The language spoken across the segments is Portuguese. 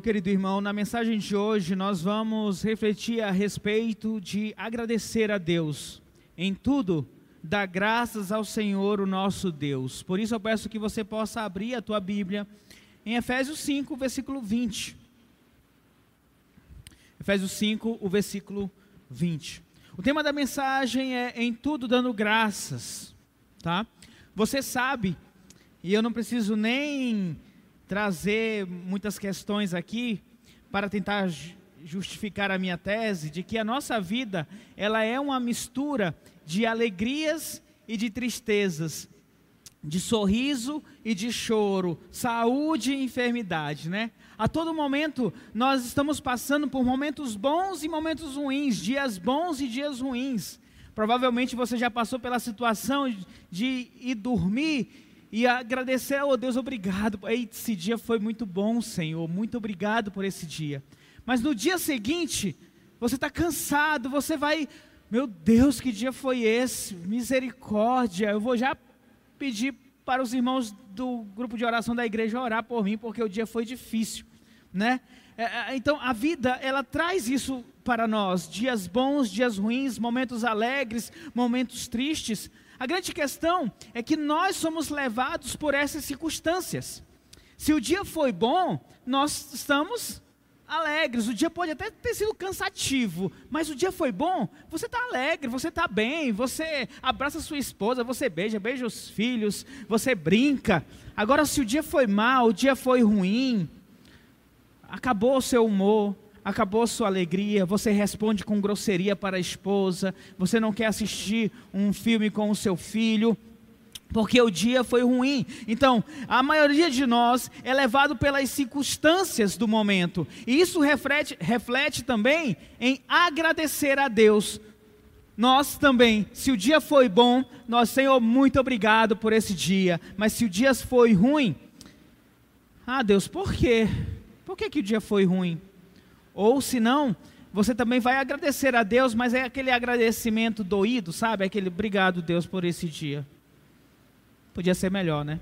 Meu querido irmão, na mensagem de hoje nós vamos refletir a respeito de agradecer a Deus. Em tudo, dar graças ao Senhor, o nosso Deus. Por isso eu peço que você possa abrir a tua Bíblia em Efésios 5, versículo 20. Efésios 5, o versículo 20. O tema da mensagem é em tudo dando graças, tá? Você sabe, e eu não preciso nem trazer muitas questões aqui para tentar justificar a minha tese de que a nossa vida, ela é uma mistura de alegrias e de tristezas, de sorriso e de choro, saúde e enfermidade, né? A todo momento nós estamos passando por momentos bons e momentos ruins, dias bons e dias ruins. Provavelmente você já passou pela situação de ir dormir e agradecer, oh Deus, obrigado. Esse dia foi muito bom, Senhor. Muito obrigado por esse dia. Mas no dia seguinte, você está cansado, você vai, meu Deus, que dia foi esse? Misericórdia. Eu vou já pedir para os irmãos do grupo de oração da igreja orar por mim, porque o dia foi difícil, né? É, é, então a vida ela traz isso para nós, dias bons, dias ruins, momentos alegres, momentos tristes. A grande questão é que nós somos levados por essas circunstâncias. Se o dia foi bom, nós estamos alegres. O dia pode até ter sido cansativo, mas o dia foi bom, você está alegre, você está bem, você abraça sua esposa, você beija, beija os filhos, você brinca. Agora, se o dia foi mal, o dia foi ruim, acabou o seu humor, acabou sua alegria, você responde com grosseria para a esposa, você não quer assistir um filme com o seu filho, porque o dia foi ruim. Então, a maioria de nós é levado pelas circunstâncias do momento, e isso reflete, reflete também em agradecer a Deus. Nós também, se o dia foi bom, nós, Senhor, muito obrigado por esse dia, mas se o dia foi ruim, ah, Deus, por quê? Por que, que o dia foi ruim? Ou se não, você também vai agradecer a Deus, mas é aquele agradecimento doído, sabe? Aquele obrigado, Deus, por esse dia. Podia ser melhor, né?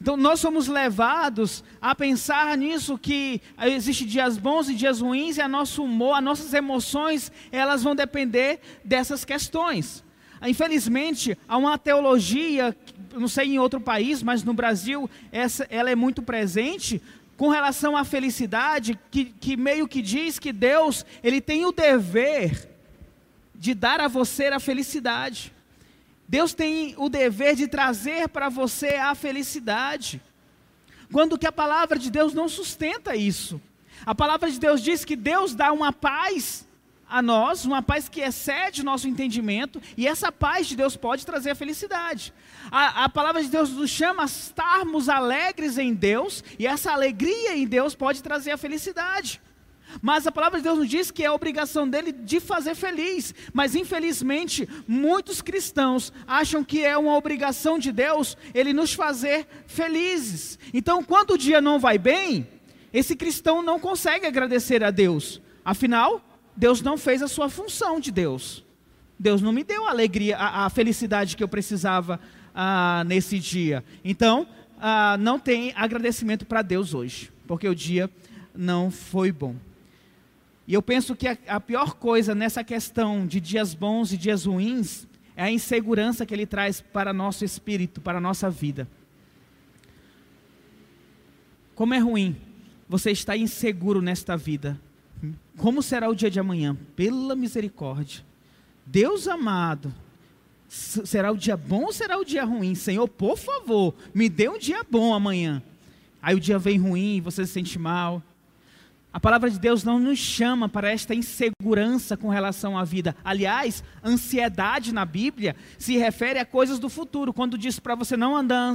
Então nós somos levados a pensar nisso que existe dias bons e dias ruins e a nosso humor, as nossas emoções, elas vão depender dessas questões. Infelizmente, há uma teologia, não sei em outro país, mas no Brasil essa, ela é muito presente, com relação à felicidade, que, que meio que diz que Deus, Ele tem o dever de dar a você a felicidade. Deus tem o dever de trazer para você a felicidade. Quando que a palavra de Deus não sustenta isso. A palavra de Deus diz que Deus dá uma paz a nós, uma paz que excede o nosso entendimento, e essa paz de Deus pode trazer a felicidade. A, a, palavra de Deus nos chama a estarmos alegres em Deus, e essa alegria em Deus pode trazer a felicidade. Mas a palavra de Deus nos diz que é a obrigação dele de fazer feliz. Mas infelizmente, muitos cristãos acham que é uma obrigação de Deus ele nos fazer felizes. Então, quando o dia não vai bem, esse cristão não consegue agradecer a Deus. Afinal, Deus não fez a sua função de Deus. Deus não me deu a alegria, a, a felicidade que eu precisava ah, nesse dia. Então, ah, não tem agradecimento para Deus hoje, porque o dia não foi bom. E eu penso que a, a pior coisa nessa questão de dias bons e dias ruins é a insegurança que ele traz para nosso espírito, para a nossa vida. Como é ruim você estar inseguro nesta vida. Como será o dia de amanhã? Pela misericórdia. Deus amado, será o dia bom ou será o dia ruim? Senhor, por favor, me dê um dia bom amanhã. Aí o dia vem ruim, você se sente mal. A palavra de Deus não nos chama para esta insegurança com relação à vida. Aliás, ansiedade na Bíblia se refere a coisas do futuro. Quando diz para você não andar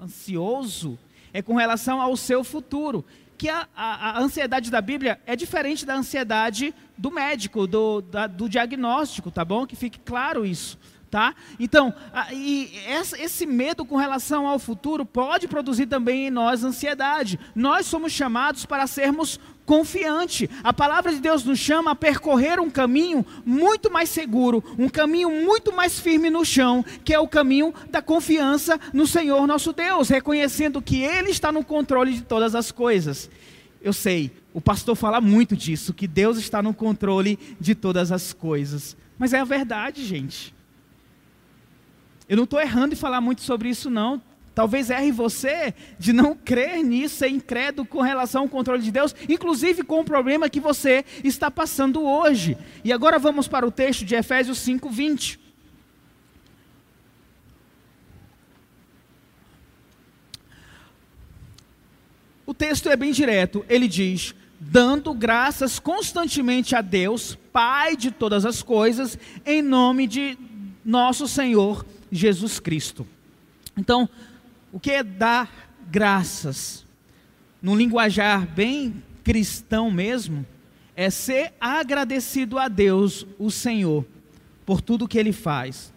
ansioso, é com relação ao seu futuro que a, a, a, ansiedade da Bíblia é diferente da ansiedade do médico, do, da, do diagnóstico, tá bom? Que fique claro isso. Tá? Então, e esse medo com relação ao futuro pode produzir também em nós ansiedade. Nós somos chamados para sermos confiantes. A palavra de Deus nos chama a percorrer um caminho muito mais seguro, um caminho muito mais firme no chão, que é o caminho da confiança no Senhor nosso Deus, reconhecendo que Ele está no controle de todas as coisas. Eu sei, o pastor fala muito disso, que Deus está no controle de todas as coisas. Mas é a verdade, gente. Eu não estou errando em falar muito sobre isso, não. Talvez erre você de não crer nisso, ser incrédulo com relação ao controle de Deus, inclusive com o problema que você está passando hoje. E agora vamos para o texto de Efésios 5, 20. Texto é bem direto, ele diz: dando graças constantemente a Deus, Pai de todas as coisas, em nome de nosso Senhor Jesus Cristo. Então, o que é dar graças? Num linguajar bem cristão mesmo, é ser agradecido a Deus, o Senhor, por tudo que Ele faz.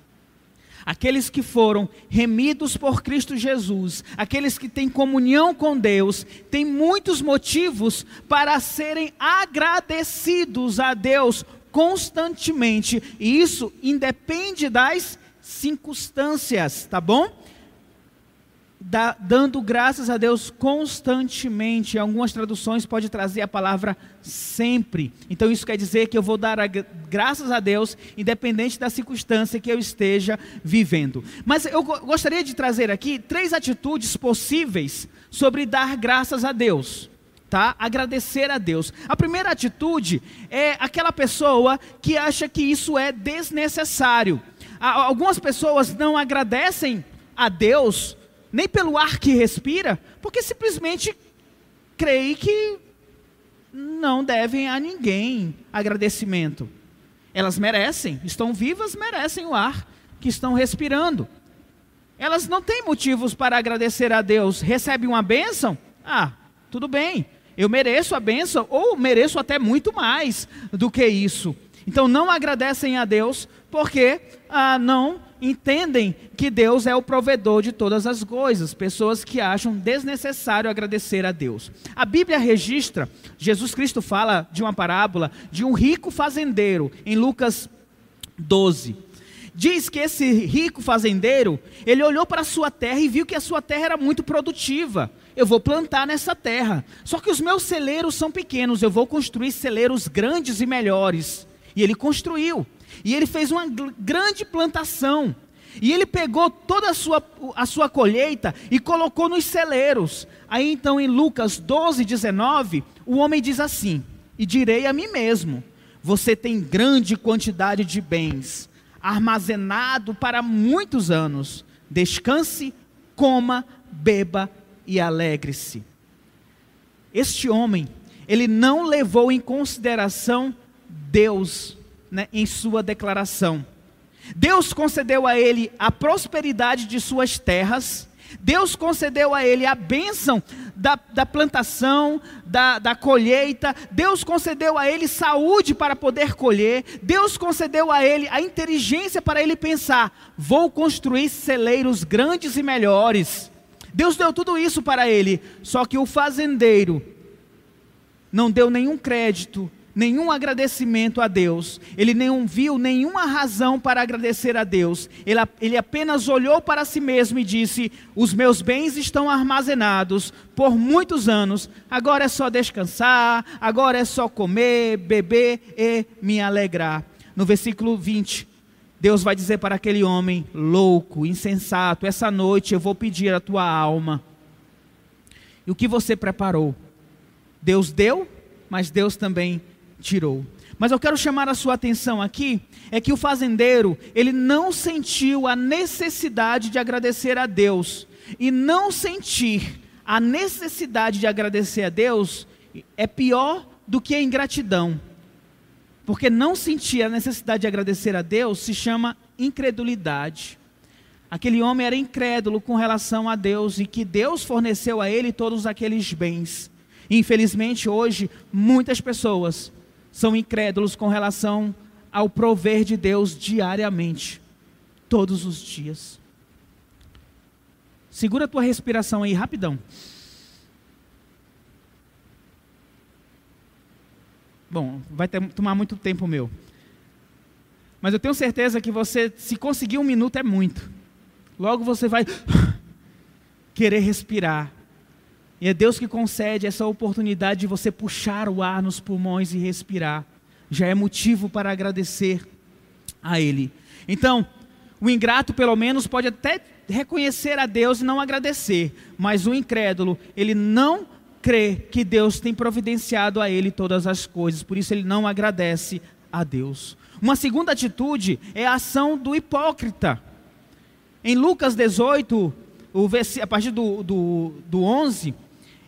Aqueles que foram remidos por Cristo Jesus, aqueles que têm comunhão com Deus, têm muitos motivos para serem agradecidos a Deus constantemente, e isso independe das circunstâncias, tá bom? Da, dando graças a Deus constantemente. Em algumas traduções pode trazer a palavra sempre. Então isso quer dizer que eu vou dar a, graças a Deus, independente da circunstância que eu esteja vivendo. Mas eu gostaria de trazer aqui três atitudes possíveis sobre dar graças a Deus. Tá? Agradecer a Deus. A primeira atitude é aquela pessoa que acha que isso é desnecessário algumas pessoas não agradecem a Deus nem pelo ar que respira, porque simplesmente creem que não devem a ninguém agradecimento. Elas merecem, estão vivas, merecem o ar que estão respirando. Elas não têm motivos para agradecer a Deus. Recebem uma bênção? Ah, tudo bem. Eu mereço a bênção, ou mereço até muito mais do que isso. Então não agradecem a Deus porque ah, não entendem que Deus é o provedor de todas as coisas. Pessoas que acham desnecessário agradecer a Deus. A Bíblia registra, Jesus Cristo fala de uma parábola de um rico fazendeiro em Lucas 12. Diz que esse rico fazendeiro, ele olhou para a sua terra e viu que a sua terra era muito produtiva. Eu vou plantar nessa terra. Só que os meus celeiros são pequenos, eu vou construir celeiros grandes e melhores. E ele construiu. E ele fez uma grande plantação. E ele pegou toda a sua, a sua colheita e colocou nos celeiros. Aí então em Lucas 12, 19, o homem diz assim: E direi a mim mesmo: Você tem grande quantidade de bens, armazenado para muitos anos. Descanse, coma, beba e alegre-se. Este homem, ele não levou em consideração Deus né, em sua declaração. Deus concedeu a ele a prosperidade de suas terras, Deus concedeu a ele a bênção da, da plantação, da, da colheita, Deus concedeu a ele saúde para poder colher, Deus concedeu a ele a inteligência para ele pensar: vou construir celeiros grandes e melhores. Deus deu tudo isso para ele, só que o fazendeiro não deu nenhum crédito nenhum agradecimento a Deus, ele não viu nenhuma razão para agradecer a Deus, ele, ele apenas olhou para si mesmo e disse: Os meus bens estão armazenados por muitos anos, agora é só descansar, agora é só comer, beber e me alegrar. No versículo 20, Deus vai dizer para aquele homem louco, insensato: Essa noite eu vou pedir a tua alma. E o que você preparou? Deus deu, mas Deus também tirou. Mas eu quero chamar a sua atenção aqui, é que o fazendeiro, ele não sentiu a necessidade de agradecer a Deus. E não sentir a necessidade de agradecer a Deus é pior do que a ingratidão. Porque não sentir a necessidade de agradecer a Deus se chama incredulidade. Aquele homem era incrédulo com relação a Deus e que Deus forneceu a ele todos aqueles bens. Infelizmente, hoje, muitas pessoas são incrédulos com relação ao prover de Deus diariamente. todos os dias. Segura a tua respiração aí rapidão. Bom, vai ter, tomar muito tempo meu. Mas eu tenho certeza que você, se conseguir um minuto, é muito. Logo você vai querer respirar. E é Deus que concede essa oportunidade de você puxar o ar nos pulmões e respirar. Já é motivo para agradecer a Ele. Então, o ingrato, pelo menos, pode até reconhecer a Deus e não agradecer, mas o incrédulo, ele não crê que Deus tem providenciado a ele todas as coisas, por isso ele não agradece a Deus. Uma segunda atitude é a ação do hipócrita. Em Lucas 18, o a partir do, do, do 11,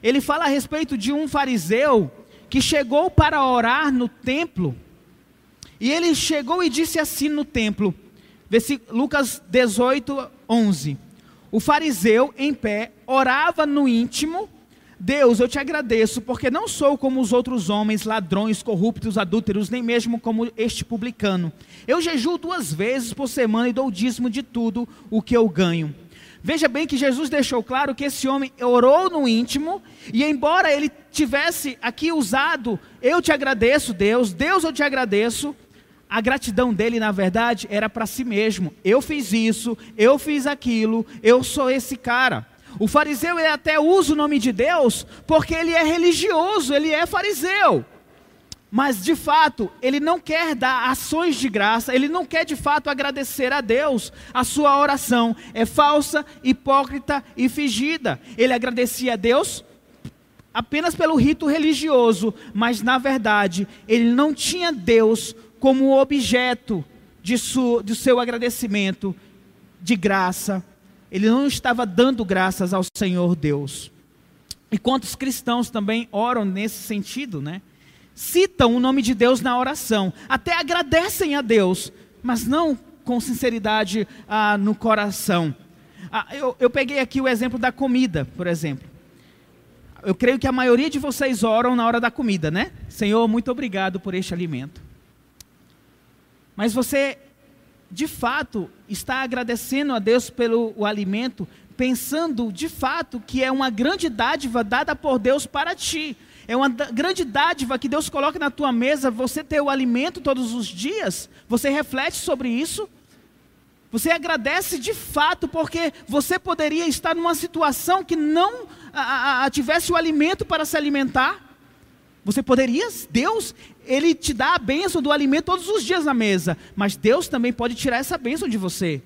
ele fala a respeito de um fariseu que chegou para orar no templo, e ele chegou e disse assim no templo, Lucas 18, 11: O fariseu em pé orava no íntimo Deus, eu te agradeço, porque não sou como os outros homens, ladrões, corruptos, adúlteros, nem mesmo como este publicano. Eu jejuo duas vezes por semana e dou o dízimo de tudo o que eu ganho. Veja bem que Jesus deixou claro que esse homem orou no íntimo, e embora ele tivesse aqui usado, eu te agradeço, Deus, Deus, eu te agradeço, a gratidão dele, na verdade, era para si mesmo. Eu fiz isso, eu fiz aquilo, eu sou esse cara. O fariseu ele até usa o nome de Deus porque ele é religioso, ele é fariseu. Mas de fato, ele não quer dar ações de graça, ele não quer de fato agradecer a Deus. A sua oração é falsa, hipócrita e fingida. Ele agradecia a Deus apenas pelo rito religioso, mas na verdade, ele não tinha Deus como objeto de, su, de seu agradecimento de graça ele não estava dando graças ao Senhor Deus. E quantos cristãos também oram nesse sentido, né? Citam o nome de Deus na oração, até agradecem a Deus, mas não com sinceridade ah, no coração. Ah, eu, eu peguei aqui o exemplo da comida, por exemplo. Eu creio que a maioria de vocês oram na hora da comida, né? Senhor, muito obrigado por este alimento. Mas você de fato está agradecendo a Deus pelo o alimento, pensando de fato que é uma grande dádiva dada por Deus para ti. É uma grande dádiva que Deus coloca na tua mesa, você ter o alimento todos os dias. Você reflete sobre isso? Você agradece de fato, porque você poderia estar numa situação que não a, a, tivesse o alimento para se alimentar. Você poderia, Deus, Ele te dá a bênção do alimento todos os dias na mesa, mas Deus também pode tirar essa bênção de você.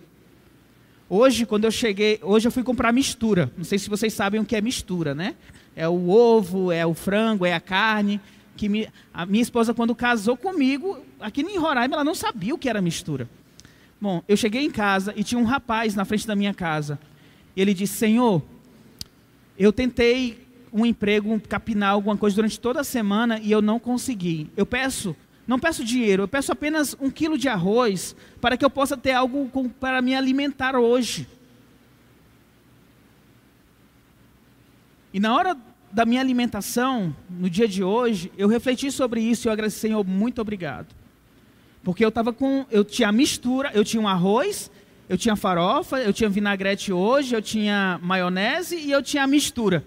Hoje, quando eu cheguei, hoje eu fui comprar mistura. Não sei se vocês sabem o que é mistura, né? É o ovo, é o frango, é a carne. Que me, a minha esposa, quando casou comigo, aqui em Roraima, ela não sabia o que era mistura. Bom, eu cheguei em casa e tinha um rapaz na frente da minha casa. Ele disse: Senhor, eu tentei um emprego, um capinar, alguma coisa durante toda a semana e eu não consegui. Eu peço, não peço dinheiro, eu peço apenas um quilo de arroz para que eu possa ter algo com, para me alimentar hoje. E na hora da minha alimentação, no dia de hoje, eu refleti sobre isso e eu agradeci, Senhor, muito obrigado. Porque eu estava com, eu tinha mistura, eu tinha um arroz, eu tinha farofa, eu tinha vinagrete hoje, eu tinha maionese e eu tinha a mistura.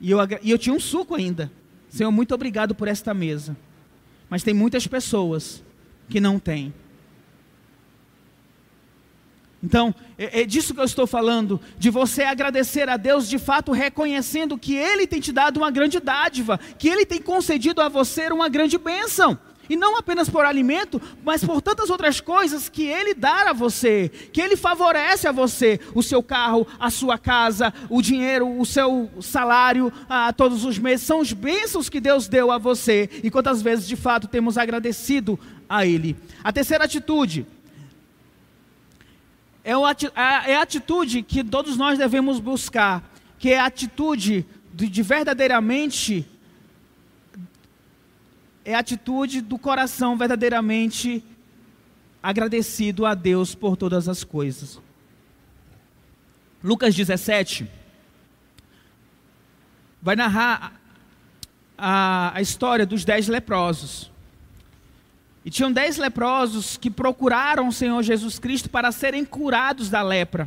E eu, e eu tinha um suco ainda. Senhor, muito obrigado por esta mesa. Mas tem muitas pessoas que não têm. Então, é, é, disso que eu estou falando, de você agradecer a Deus de fato reconhecendo que Ele tem te dado uma grande dádiva, que Ele tem concedido a você uma grande bênção. E não apenas por alimento, mas por tantas outras coisas que Ele dá a você, que Ele favorece a você, o seu carro, a sua casa, o dinheiro, o seu salário a todos os meses. São os bênçãos que Deus deu a você. E quantas vezes de fato temos agradecido a Ele. A terceira atitude é, é a atitude que todos nós devemos buscar, que é a atitude de verdadeiramente é a atitude do coração verdadeiramente agradecido a Deus por todas as coisas. Lucas 17 vai narrar a, a história dos dez leprosos. E tinham dez leprosos que procuraram o Senhor Jesus Cristo para serem curados da lepra.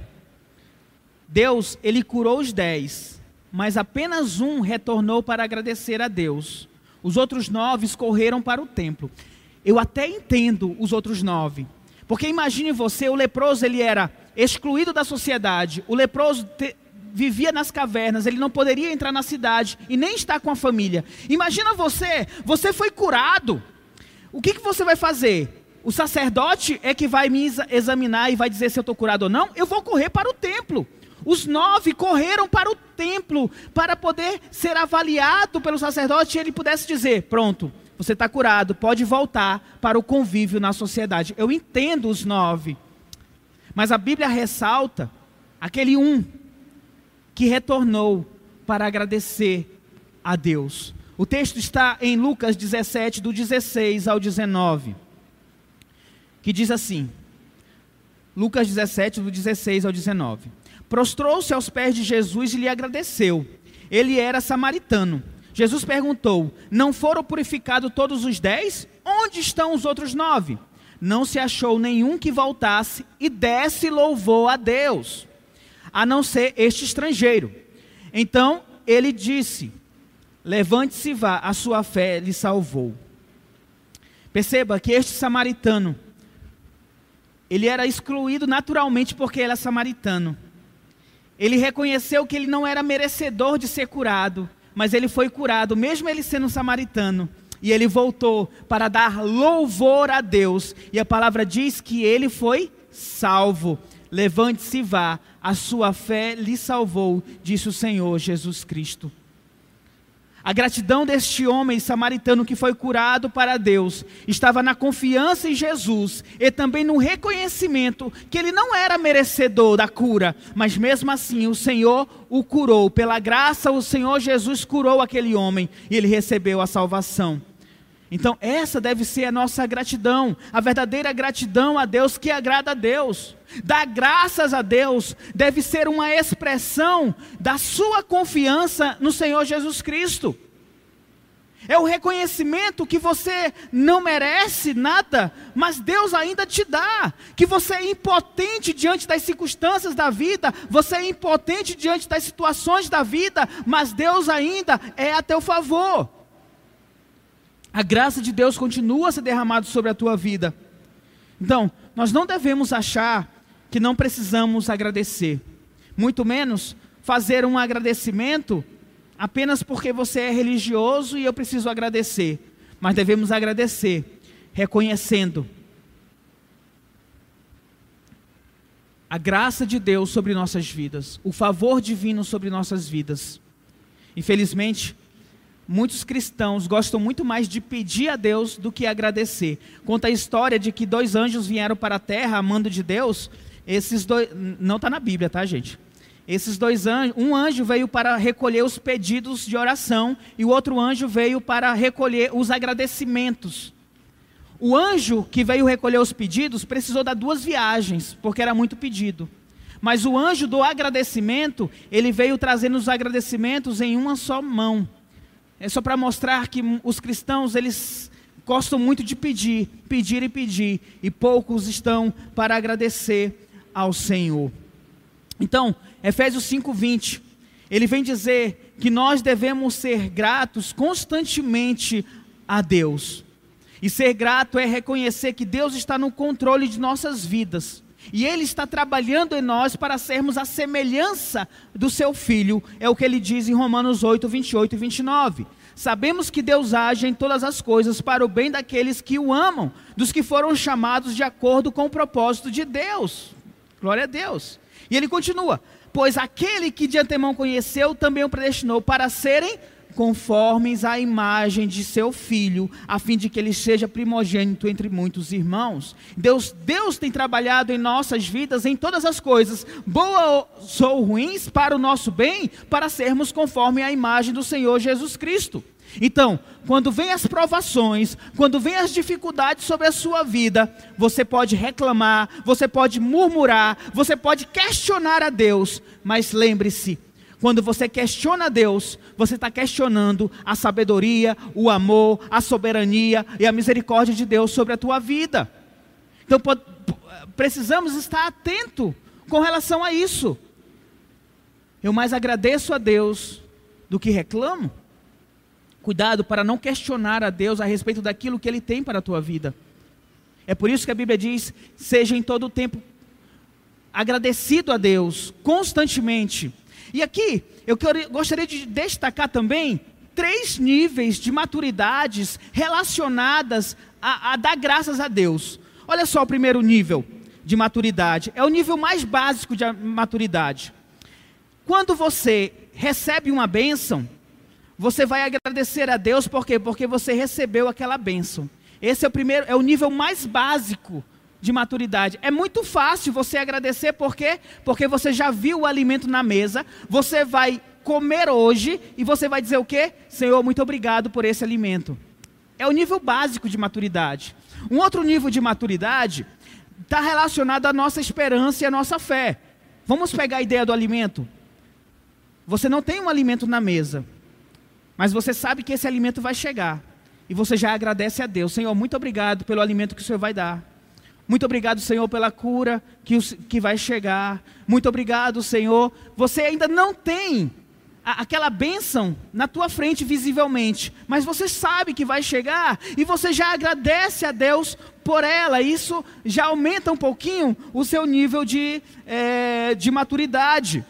Deus, ele curou os dez, mas apenas um retornou para agradecer a Deus. Os outros nove correram para o templo. Eu até entendo os outros nove, porque imagine você, o leproso ele era excluído da sociedade, o leproso te, vivia nas cavernas, ele não poderia entrar na cidade e nem estar com a família. Imagina você, você foi curado. O que, que você vai fazer? O sacerdote é que vai me examinar e vai dizer se eu estou curado ou não? Eu vou correr para o templo. Os nove correram para o templo para poder ser avaliado pelo sacerdote e ele pudesse dizer: Pronto, você está curado, pode voltar para o convívio na sociedade. Eu entendo os nove, mas a Bíblia ressalta aquele um que retornou para agradecer a Deus. O texto está em Lucas 17, do 16 ao 19, que diz assim: Lucas 17, do 16 ao 19. Prostrou-se aos pés de Jesus e lhe agradeceu. Ele era samaritano. Jesus perguntou: Não foram purificados todos os dez? Onde estão os outros nove? Não se achou nenhum que voltasse e desse louvor a Deus a não ser este estrangeiro. Então ele disse: Levante-se e vá, a sua fé lhe salvou. Perceba que este samaritano, ele era excluído naturalmente porque ele é samaritano. Ele reconheceu que ele não era merecedor de ser curado, mas ele foi curado, mesmo ele sendo samaritano. E ele voltou para dar louvor a Deus. E a palavra diz que ele foi salvo. Levante-se e vá, a sua fé lhe salvou, disse o Senhor Jesus Cristo. A gratidão deste homem samaritano que foi curado para Deus estava na confiança em Jesus e também no reconhecimento que ele não era merecedor da cura, mas mesmo assim o Senhor o curou. Pela graça, o Senhor Jesus curou aquele homem e ele recebeu a salvação. Então, essa deve ser a nossa gratidão, a verdadeira gratidão a Deus que agrada a Deus. Dar graças a Deus deve ser uma expressão da sua confiança no Senhor Jesus Cristo. É o reconhecimento que você não merece nada, mas Deus ainda te dá. Que você é impotente diante das circunstâncias da vida, você é impotente diante das situações da vida, mas Deus ainda é a teu favor. A graça de Deus continua a ser derramada sobre a tua vida. Então, nós não devemos achar que não precisamos agradecer, muito menos fazer um agradecimento apenas porque você é religioso e eu preciso agradecer, mas devemos agradecer, reconhecendo a graça de Deus sobre nossas vidas, o favor divino sobre nossas vidas. Infelizmente, muitos cristãos gostam muito mais de pedir a Deus do que agradecer. Conta a história de que dois anjos vieram para a terra amando de Deus. Esses dois, não está na Bíblia, tá, gente? Esses dois anjos, um anjo veio para recolher os pedidos de oração e o outro anjo veio para recolher os agradecimentos. O anjo que veio recolher os pedidos precisou dar duas viagens, porque era muito pedido. Mas o anjo do agradecimento, ele veio trazendo os agradecimentos em uma só mão. É só para mostrar que os cristãos, eles gostam muito de pedir, pedir e pedir, e poucos estão para agradecer ao Senhor. Então, Efésios 5:20, ele vem dizer que nós devemos ser gratos constantemente a Deus. E ser grato é reconhecer que Deus está no controle de nossas vidas. E Ele está trabalhando em nós para sermos a semelhança do Seu Filho, é o que ele diz em Romanos 8, 28 e 29. Sabemos que Deus age em todas as coisas para o bem daqueles que o amam, dos que foram chamados de acordo com o propósito de Deus. Glória a Deus. E ele continua: Pois aquele que de antemão conheceu também o predestinou para serem conformes à imagem de seu filho, a fim de que ele seja primogênito entre muitos irmãos. Deus, Deus tem trabalhado em nossas vidas em todas as coisas, boas ou ruins, para o nosso bem, para sermos conforme à imagem do Senhor Jesus Cristo. Então, quando vem as provações, quando vem as dificuldades sobre a sua vida, você pode reclamar, você pode murmurar, você pode questionar a Deus, mas lembre-se, Quando você questiona Deus, você está questionando a sabedoria, o amor, a soberania e a misericórdia de Deus sobre a tua vida. Então precisamos estar atento com relação a isso. Eu mais agradeço a Deus do que reclamo. Cuidado para não questionar a Deus a respeito daquilo que Ele tem para a tua vida. É por isso que a Bíblia diz: seja em todo o tempo agradecido a Deus, constantemente. E aqui, eu gostaria de destacar também três níveis de maturidades relacionadas a, a dar graças a Deus. Olha só o primeiro nível de maturidade, é o nível mais básico de maturidade. Quando você recebe uma bênção, você vai agradecer a Deus, por quê? Porque você recebeu aquela bênção. Esse é o primeiro, é o nível mais básico de maturidade. É muito fácil você agradecer, por quê? Porque você já viu o alimento na mesa, você vai comer hoje e você vai dizer o quê? Senhor, muito obrigado por esse alimento. É o nível básico de maturidade. Um outro nível de maturidade está relacionado à nossa esperança e à nossa fé. Vamos pegar a ideia do alimento. Você não tem um alimento na mesa, mas você sabe que esse alimento vai chegar. E você já agradece a Deus. Senhor, muito obrigado pelo alimento que o Senhor vai dar. Muito obrigado, Senhor, pela cura que, que vai chegar. Muito obrigado, Senhor. Você ainda não tem a, aquela bênção na tua frente visivelmente, mas você sabe que vai chegar e você já agradece a Deus por ela. Isso já aumenta um pouquinho o seu nível de, é, de maturidade.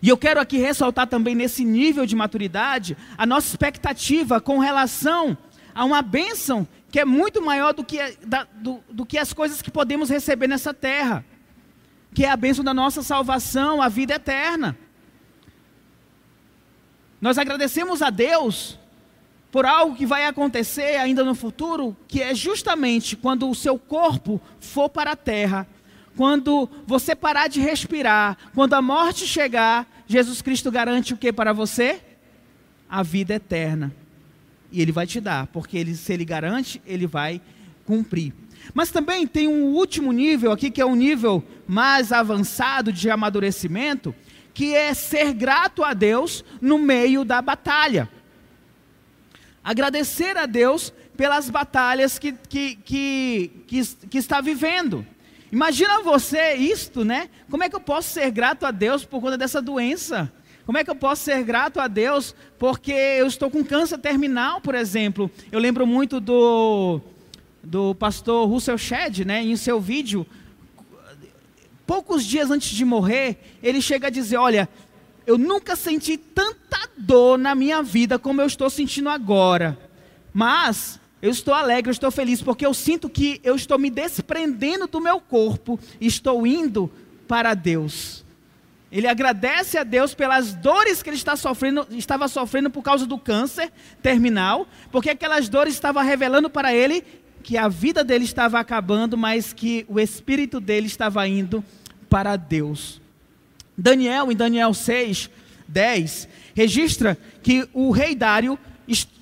E eu quero aqui ressaltar também nesse nível de maturidade a nossa expectativa com relação a uma bênção que é muito maior do que, da, do, do que as coisas que podemos receber nessa terra, que é a bênção da nossa salvação, a vida eterna. Nós agradecemos a Deus por algo que vai acontecer ainda no futuro, que é justamente quando o seu corpo for para a terra quando você parar de respirar, quando a morte chegar, Jesus Cristo garante o que para você? A vida eterna. E Ele vai te dar, porque ele, se Ele garante, Ele vai cumprir. Mas também tem um último nível aqui, que é um nível mais avançado de amadurecimento, que é ser grato a Deus no meio da batalha. Agradecer a Deus pelas batalhas que, que, que, que, que está vivendo. Imagina você isto, né? Como é que eu posso ser grato a Deus por conta dessa doença? Como é que eu posso ser grato a Deus porque eu estou com câncer terminal, por exemplo? Eu lembro muito do, do pastor Russell Shedd, né? Em seu vídeo, poucos dias antes de morrer, ele chega a dizer: Olha, eu nunca senti tanta dor na minha vida como eu estou sentindo agora. Mas eu estou alegre, eu estou feliz, porque eu sinto que eu estou me desprendendo do meu corpo e estou indo para Deus. Ele agradece a Deus pelas dores que ele está sofrendo, estava sofrendo por causa do câncer terminal, porque aquelas dores estavam revelando para ele que a vida dele estava acabando, mas que o espírito dele estava indo para Deus. Daniel, em Daniel 6, 10, registra que o rei Dário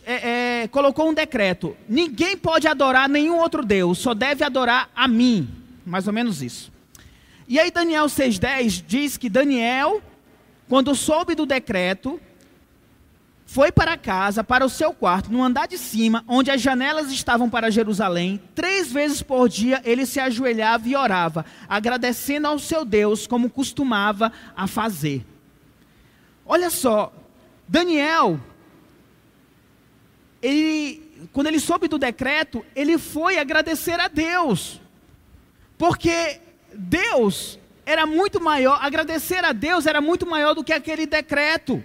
é, é, colocou um decreto: ninguém pode adorar nenhum outro Deus, só deve adorar a mim. Mais ou menos isso. E aí, Daniel 6,10 diz que Daniel, quando soube do decreto, foi para casa, para o seu quarto, no andar de cima, onde as janelas estavam para Jerusalém. Três vezes por dia ele se ajoelhava e orava, agradecendo ao seu Deus, como costumava a fazer. Olha só, Daniel ele, quando ele soube do decreto, ele foi agradecer a Deus. Porque Deus era muito maior, agradecer a Deus era muito maior do que aquele decreto.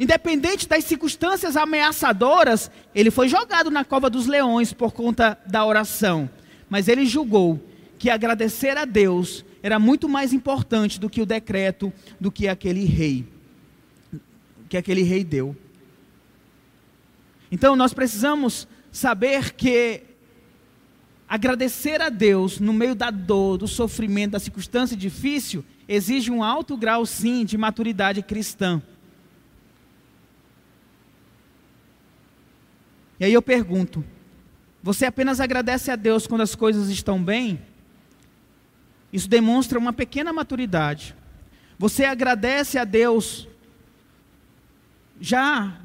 Independente das circunstâncias ameaçadoras, ele foi jogado na cova dos leões por conta da oração. Mas ele julgou que agradecer a Deus era muito mais importante do que o decreto, do que aquele rei, que aquele rei deu. Então nós precisamos saber que agradecer a Deus no meio da dor, do sofrimento, da circunstância difícil, exige um alto grau, sim, de maturidade cristã. E aí eu pergunto: você apenas agradece a Deus quando as coisas estão bem? Isso demonstra uma pequena maturidade. Você agradece a Deus já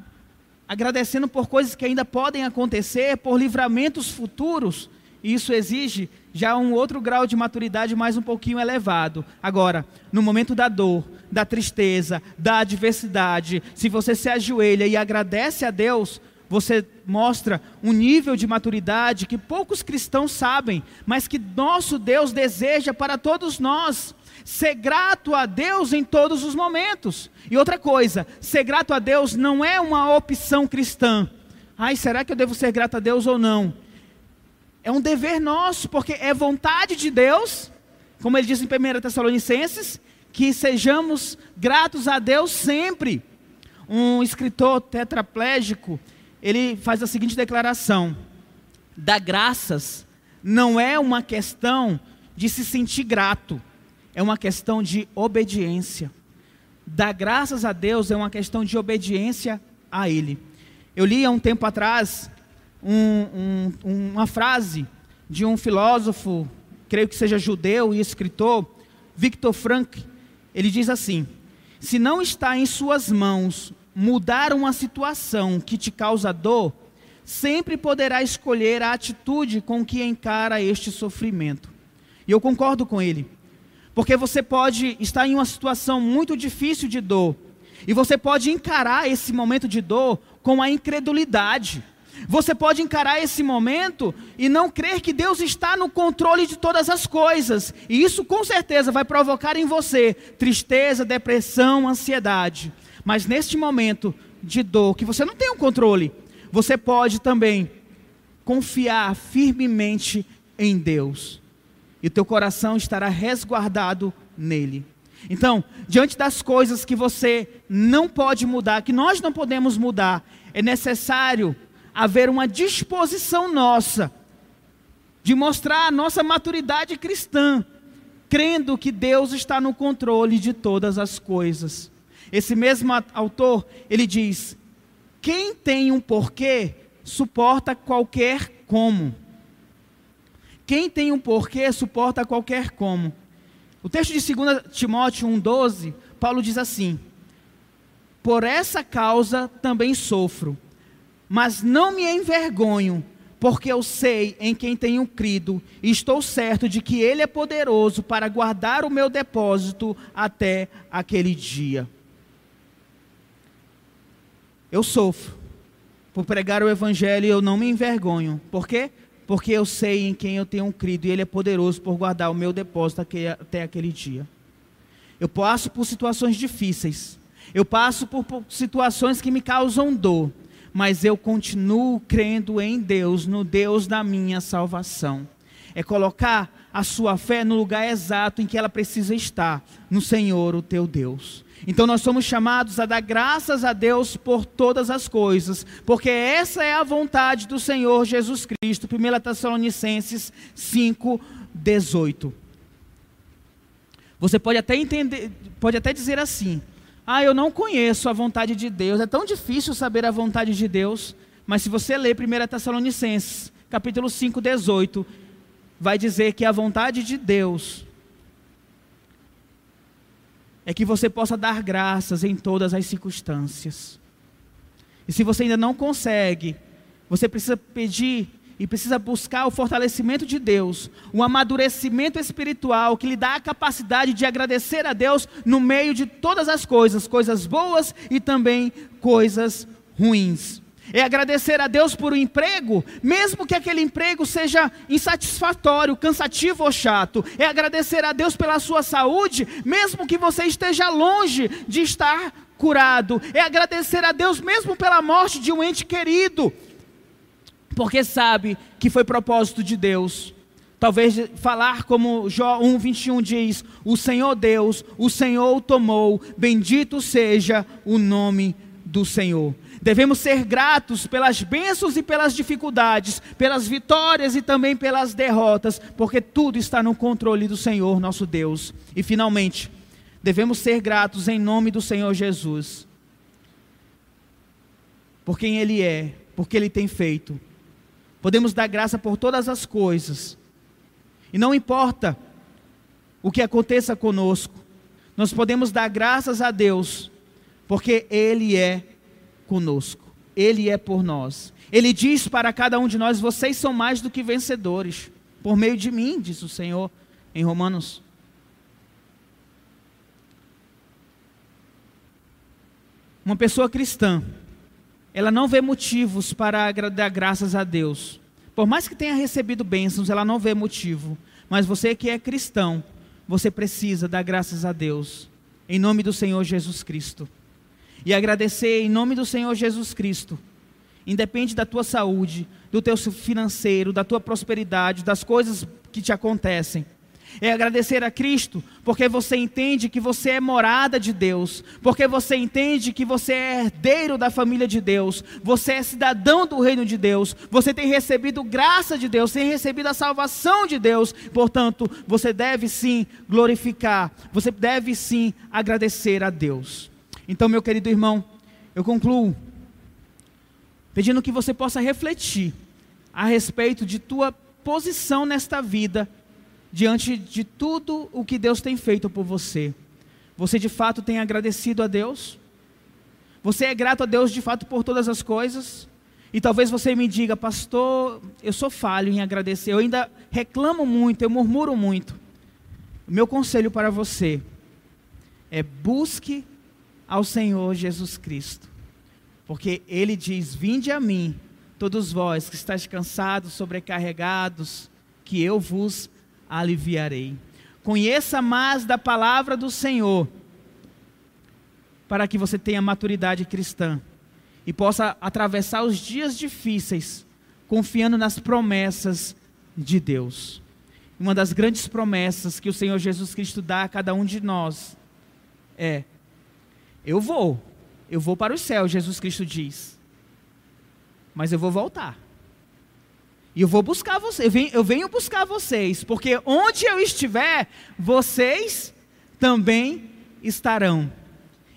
agradecendo por coisas que ainda podem acontecer, por livramentos futuros, e isso exige já um outro grau de maturidade mais um pouquinho elevado. Agora, no momento da dor, da tristeza, da adversidade, se você se ajoelha e agradece a Deus, você mostra um nível de maturidade que poucos cristãos sabem, mas que nosso Deus deseja para todos nós. Ser grato a Deus em todos os momentos. E outra coisa, ser grato a Deus não é uma opção cristã. Ai, será que eu devo ser grato a Deus ou não? É um dever nosso, porque é vontade de Deus, como ele diz em 1 Tessalonicenses, que sejamos gratos a Deus sempre. Um escritor tetraplégico, ele faz a seguinte declaração: dar graças não é uma questão de se sentir grato, é uma questão de obediência. Dar graças a Deus é uma questão de obediência a Ele. Eu li há um tempo atrás um, um, uma frase de um filósofo, creio que seja judeu e escritor, Victor Frank. Ele diz assim: Se não está em suas mãos mudar uma situação que te causa dor, sempre poderá escolher a atitude com que encara este sofrimento. E eu concordo com ele. Porque você pode estar em uma situação muito difícil de dor, e você pode encarar esse momento de dor com a incredulidade. Você pode encarar esse momento e não crer que Deus está no controle de todas as coisas. E isso com certeza vai provocar em você tristeza, depressão, ansiedade. Mas neste momento de dor, que você não tem o um controle, você pode também confiar firmemente em Deus. E teu coração estará resguardado nele. Então, diante das coisas que você não pode mudar, que nós não podemos mudar, é necessário haver uma disposição nossa de mostrar a nossa maturidade cristã, crendo que Deus está no controle de todas as coisas. Esse mesmo autor, ele diz: quem tem um porquê suporta qualquer como. Quem tem um porquê suporta qualquer como. O texto de 2 Timóteo 1,12, Paulo diz assim: Por essa causa também sofro mas não me envergonho, porque eu sei em quem tenho crido e estou certo de que Ele é poderoso para guardar o meu depósito até aquele dia. Eu sofro por pregar o Evangelho e eu não me envergonho. Por quê? Porque eu sei em quem eu tenho crido e Ele é poderoso por guardar o meu depósito até aquele dia. Eu passo por situações difíceis. Eu passo por situações que me causam dor mas eu continuo crendo em Deus, no Deus da minha salvação. É colocar a sua fé no lugar exato em que ela precisa estar, no Senhor, o teu Deus. Então nós somos chamados a dar graças a Deus por todas as coisas, porque essa é a vontade do Senhor Jesus Cristo. 1 Tessalonicenses 5, 18. Você pode até entender, pode até dizer assim: ah, eu não conheço a vontade de Deus. É tão difícil saber a vontade de Deus. Mas se você ler 1 Tessalonicenses, capítulo 5, 18, vai dizer que a vontade de Deus é que você possa dar graças em todas as circunstâncias. E se você ainda não consegue, você precisa pedir e precisa buscar o fortalecimento de Deus, um amadurecimento espiritual que lhe dá a capacidade de agradecer a Deus no meio de todas as coisas, coisas boas e também coisas ruins. É agradecer a Deus por um emprego, mesmo que aquele emprego seja insatisfatório, cansativo ou chato. É agradecer a Deus pela sua saúde, mesmo que você esteja longe de estar curado. É agradecer a Deus mesmo pela morte de um ente querido porque sabe que foi propósito de Deus. Talvez falar como Jó 1:21 diz: "O Senhor Deus, o Senhor o tomou, bendito seja o nome do Senhor". Devemos ser gratos pelas bênçãos e pelas dificuldades, pelas vitórias e também pelas derrotas, porque tudo está no controle do Senhor, nosso Deus. E finalmente, devemos ser gratos em nome do Senhor Jesus. Por quem ele é, por que ele tem feito Podemos dar graça por todas as coisas. E não importa o que aconteça conosco, nós podemos dar graças a Deus, porque Ele é conosco. Ele é por nós. Ele diz para cada um de nós: vocês são mais do que vencedores, por meio de mim, diz o Senhor em Romanos. Uma pessoa cristã, ela não vê motivos para dar graças a Deus. Por mais que tenha recebido bênçãos, ela não vê motivo. Mas você que é cristão, você precisa dar graças a Deus, em nome do Senhor Jesus Cristo. E agradecer em nome do Senhor Jesus Cristo Independe da tua saúde, do teu financeiro, da tua prosperidade, das coisas que te acontecem. É agradecer a Cristo, porque você entende que você é morada de Deus, porque você entende que você é herdeiro da família de Deus, você é cidadão do reino de Deus, você tem recebido graça de Deus, tem recebido a salvação de Deus, portanto, você deve sim glorificar, você deve sim agradecer a Deus. Então, meu querido irmão, eu concluo pedindo que você possa refletir a respeito de tua posição nesta vida diante de tudo o que Deus tem feito por você. Você de fato tem agradecido a Deus? Você é grato a Deus de fato por todas as coisas? E talvez você me diga, pastor, eu sou falho em agradecer, eu ainda reclamo muito, eu murmuro muito. Meu conselho para você é busque ao Senhor Jesus Cristo. Porque ele diz: Vinde a mim, todos vós que estáis cansados, sobrecarregados, que eu vos aliviarei. Conheça mais da palavra do Senhor, para que você tenha maturidade cristã e possa atravessar os dias difíceis confiando nas promessas de Deus. Uma das grandes promessas que o Senhor Jesus Cristo dá a cada um de nós é: Eu vou, eu vou para o céu, Jesus Cristo diz. Mas eu vou voltar. E eu vou buscar vocês, eu venho, eu venho buscar vocês, porque onde eu estiver, vocês também estarão.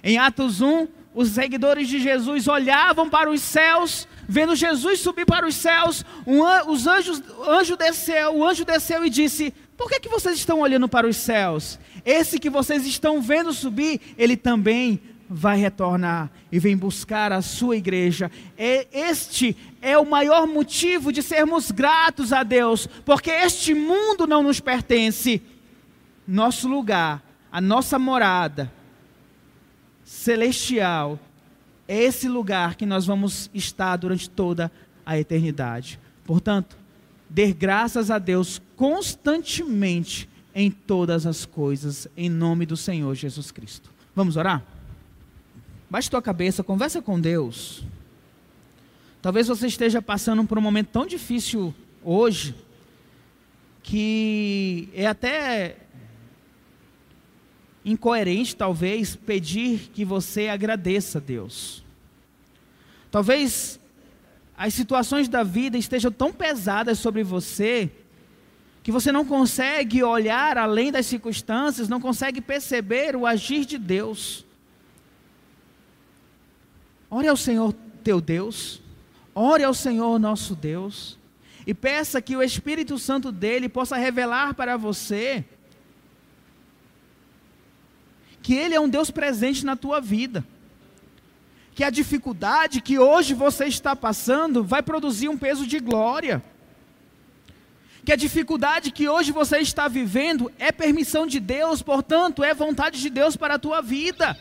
Em Atos 1, os seguidores de Jesus olhavam para os céus, vendo Jesus subir para os céus, um, os anjos, anjo desceu, o anjo desceu e disse: Por que, que vocês estão olhando para os céus? Esse que vocês estão vendo subir, ele também vai retornar e vem buscar a sua igreja. Este é o maior motivo de sermos gratos a Deus, porque este mundo não nos pertence. Nosso lugar, a nossa morada celestial, é esse lugar que nós vamos estar durante toda a eternidade. Portanto, dê graças a Deus constantemente em todas as coisas, em nome do Senhor Jesus Cristo. Vamos orar? Baixe tua cabeça, conversa com Deus. Talvez você esteja passando por um momento tão difícil hoje que é até incoerente, talvez, pedir que você agradeça a Deus. Talvez as situações da vida estejam tão pesadas sobre você que você não consegue olhar além das circunstâncias, não consegue perceber o agir de Deus. Ore ao Senhor teu Deus, ore ao Senhor nosso Deus, e peça que o Espírito Santo dele possa revelar para você que Ele é um Deus presente na tua vida. Que a dificuldade que hoje você está passando vai produzir um peso de glória. Que a dificuldade que hoje você está vivendo é permissão de Deus, portanto, é vontade de Deus para a tua vida.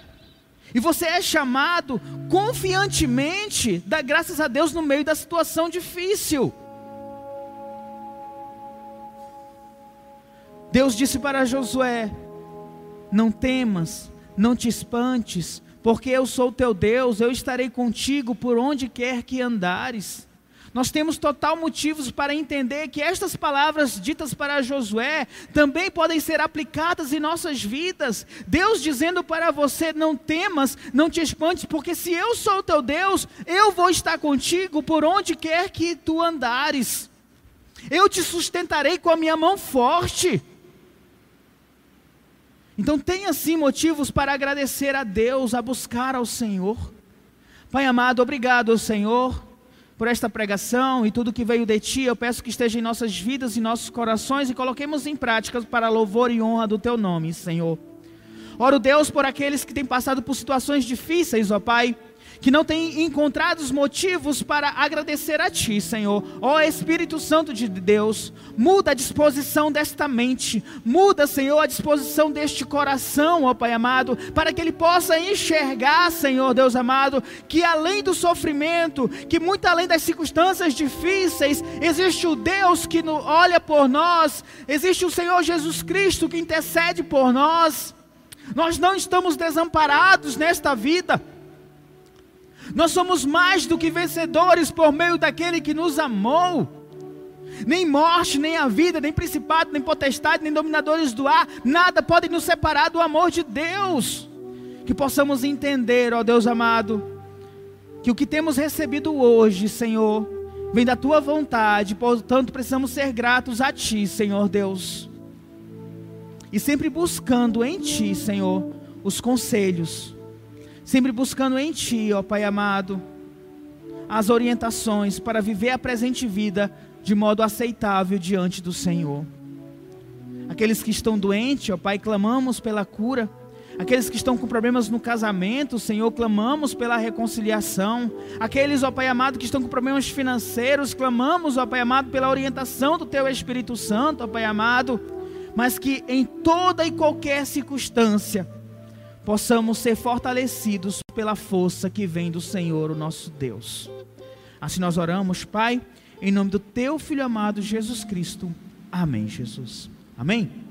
E você é chamado confiantemente, dar graças a Deus no meio da situação difícil. Deus disse para Josué: Não temas, não te espantes, porque eu sou teu Deus, eu estarei contigo por onde quer que andares. Nós temos total motivos para entender que estas palavras ditas para Josué também podem ser aplicadas em nossas vidas. Deus dizendo para você: não temas, não te espantes, porque se eu sou teu Deus, eu vou estar contigo por onde quer que tu andares. Eu te sustentarei com a minha mão forte. Então tenha sim motivos para agradecer a Deus, a buscar ao Senhor. Pai amado, obrigado, Senhor por esta pregação e tudo que veio de ti. Eu peço que esteja em nossas vidas e nossos corações e coloquemos em prática para louvor e honra do teu nome, Senhor. Oro, Deus, por aqueles que têm passado por situações difíceis, ó Pai que não têm encontrado os motivos para agradecer a Ti, Senhor. Ó Espírito Santo de Deus, muda a disposição desta mente, muda, Senhor, a disposição deste coração, ó Pai amado, para que ele possa enxergar, Senhor Deus amado, que além do sofrimento, que muito além das circunstâncias difíceis, existe o Deus que olha por nós, existe o Senhor Jesus Cristo que intercede por nós. Nós não estamos desamparados nesta vida. Nós somos mais do que vencedores por meio daquele que nos amou. Nem morte, nem a vida, nem principado, nem potestade, nem dominadores do ar, nada pode nos separar do amor de Deus. Que possamos entender, ó Deus amado, que o que temos recebido hoje, Senhor, vem da tua vontade, portanto precisamos ser gratos a ti, Senhor Deus e sempre buscando em Ti, Senhor, os conselhos, sempre buscando em Ti, ó Pai amado, as orientações para viver a presente vida de modo aceitável diante do Senhor. Aqueles que estão doentes, ó Pai, clamamos pela cura. Aqueles que estão com problemas no casamento, Senhor, clamamos pela reconciliação. Aqueles, ó Pai amado, que estão com problemas financeiros, clamamos, ó Pai amado, pela orientação do Teu Espírito Santo, ó Pai amado mas que em toda e qualquer circunstância possamos ser fortalecidos pela força que vem do Senhor, o nosso Deus. Assim nós oramos, Pai, em nome do Teu Filho amado Jesus Cristo. Amém, Jesus. Amém.